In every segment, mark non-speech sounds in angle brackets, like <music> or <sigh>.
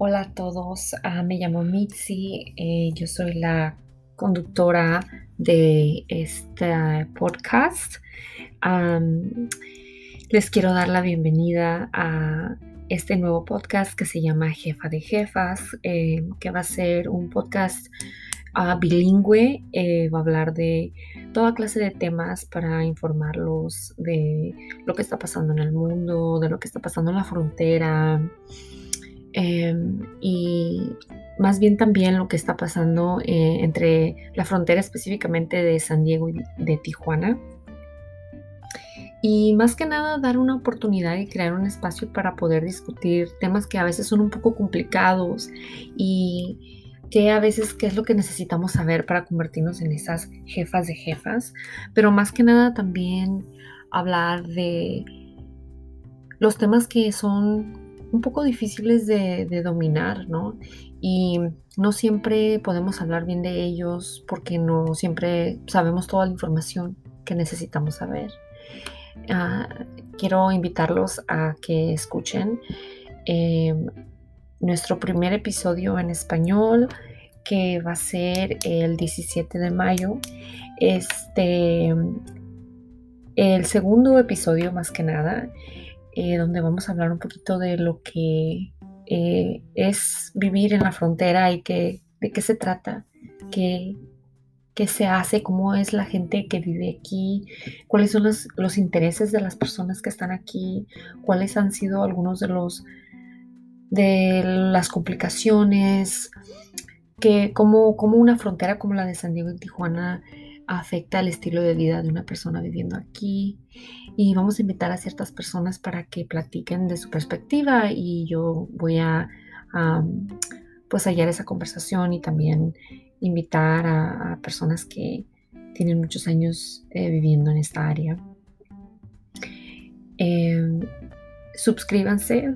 Hola a todos, ah, me llamo Mitzi, eh, yo soy la conductora de este podcast. les quiero dar la bienvenida a este nuevo podcast que se llama Jefa de Jefas, eh, que va a ser un podcast ah, bilingüe, eh, va a hablar de toda clase de temas para informarlos de lo que está pasando en el mundo, de lo que está pasando en la frontera Em, y más bien también lo que está pasando eh, entre la frontera específicamente de San Diego y de Tijuana. Y más que nada dar una oportunidad y crear un espacio para poder discutir temas que a veces son un poco complicados y que a veces qué es lo que necesitamos saber para convertirnos en esas jefas de jefas, pero más que nada también hablar de los temas que son un poco difíciles de, dominar, ¿no? Y no siempre podemos hablar bien de ellos porque no siempre sabemos toda la información que necesitamos saber. Ah, quiero invitarlos a que escuchen em, nuestro primer episodio en español que va a ser el 17 de mayo. Este, el segundo episodio más que nada eh, donde vamos a hablar un poquito de lo que eh, es vivir en la frontera y que, de qué se trata, qué, qué, se hace, cómo es la gente que vive aquí, cuáles son los, los, intereses de las personas que están aquí, cuáles han sido algunos de los de las complicaciones, que como, como una frontera como la de San Diego y Tijuana afecta el estilo de vida de una persona viviendo aquí y vamos a invitar a ciertas personas para que platiquen de su perspectiva y yo voy a pues hallar esa conversación y también invitar a, personas que tienen muchos años eh, viviendo en esta área. Em, suscríbanse,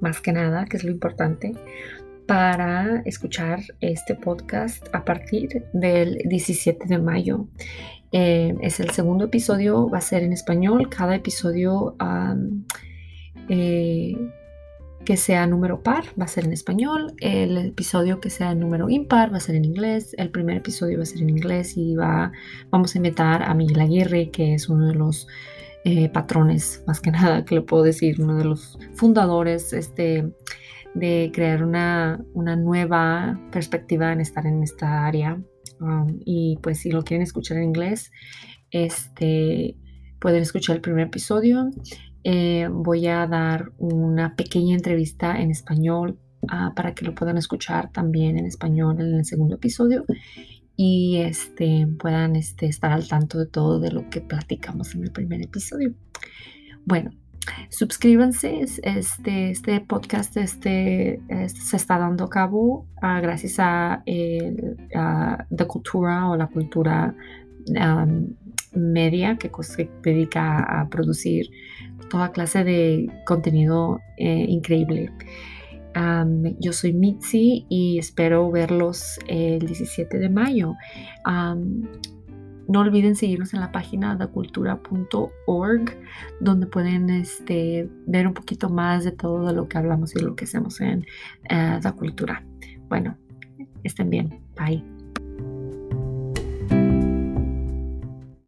más que nada, que es lo importante para escuchar este podcast a partir del 17 de mayo. Eh, es el segundo episodio, va a ser en español. Cada episodio eh, que sea número par va a ser en español. El episodio que sea número impar va a ser en inglés. El primer episodio va a ser en inglés y va, vamos a invitar a Miguel Aguirre, que es uno de los eh, patrones, más que <laughs> nada, que le puedo decir, uno de los fundadores este, de crear una, nueva perspectiva en estar en esta área. Um, y pues si lo quieren escuchar en inglés, este, pueden escuchar el primer episodio. Eh, voy a dar una pequeña entrevista en español ah, para que lo puedan escuchar también en español en el segundo episodio y este, puedan este, estar al tanto de todo de lo que platicamos en el primer episodio. Bueno, Suscríbanse, este, este podcast este, se está dando a cabo ah, gracias a, la cultura o la cultura media que se dedica a producir toda clase de contenido eh, increíble. yo soy Mitzi y espero verlos el 17 de mayo. No olviden seguirnos en la página dacultura.org, donde pueden este, ver un poquito más de todo lo que hablamos y lo que hacemos en uh, Da Cultura. Bueno, estén bien. Bye.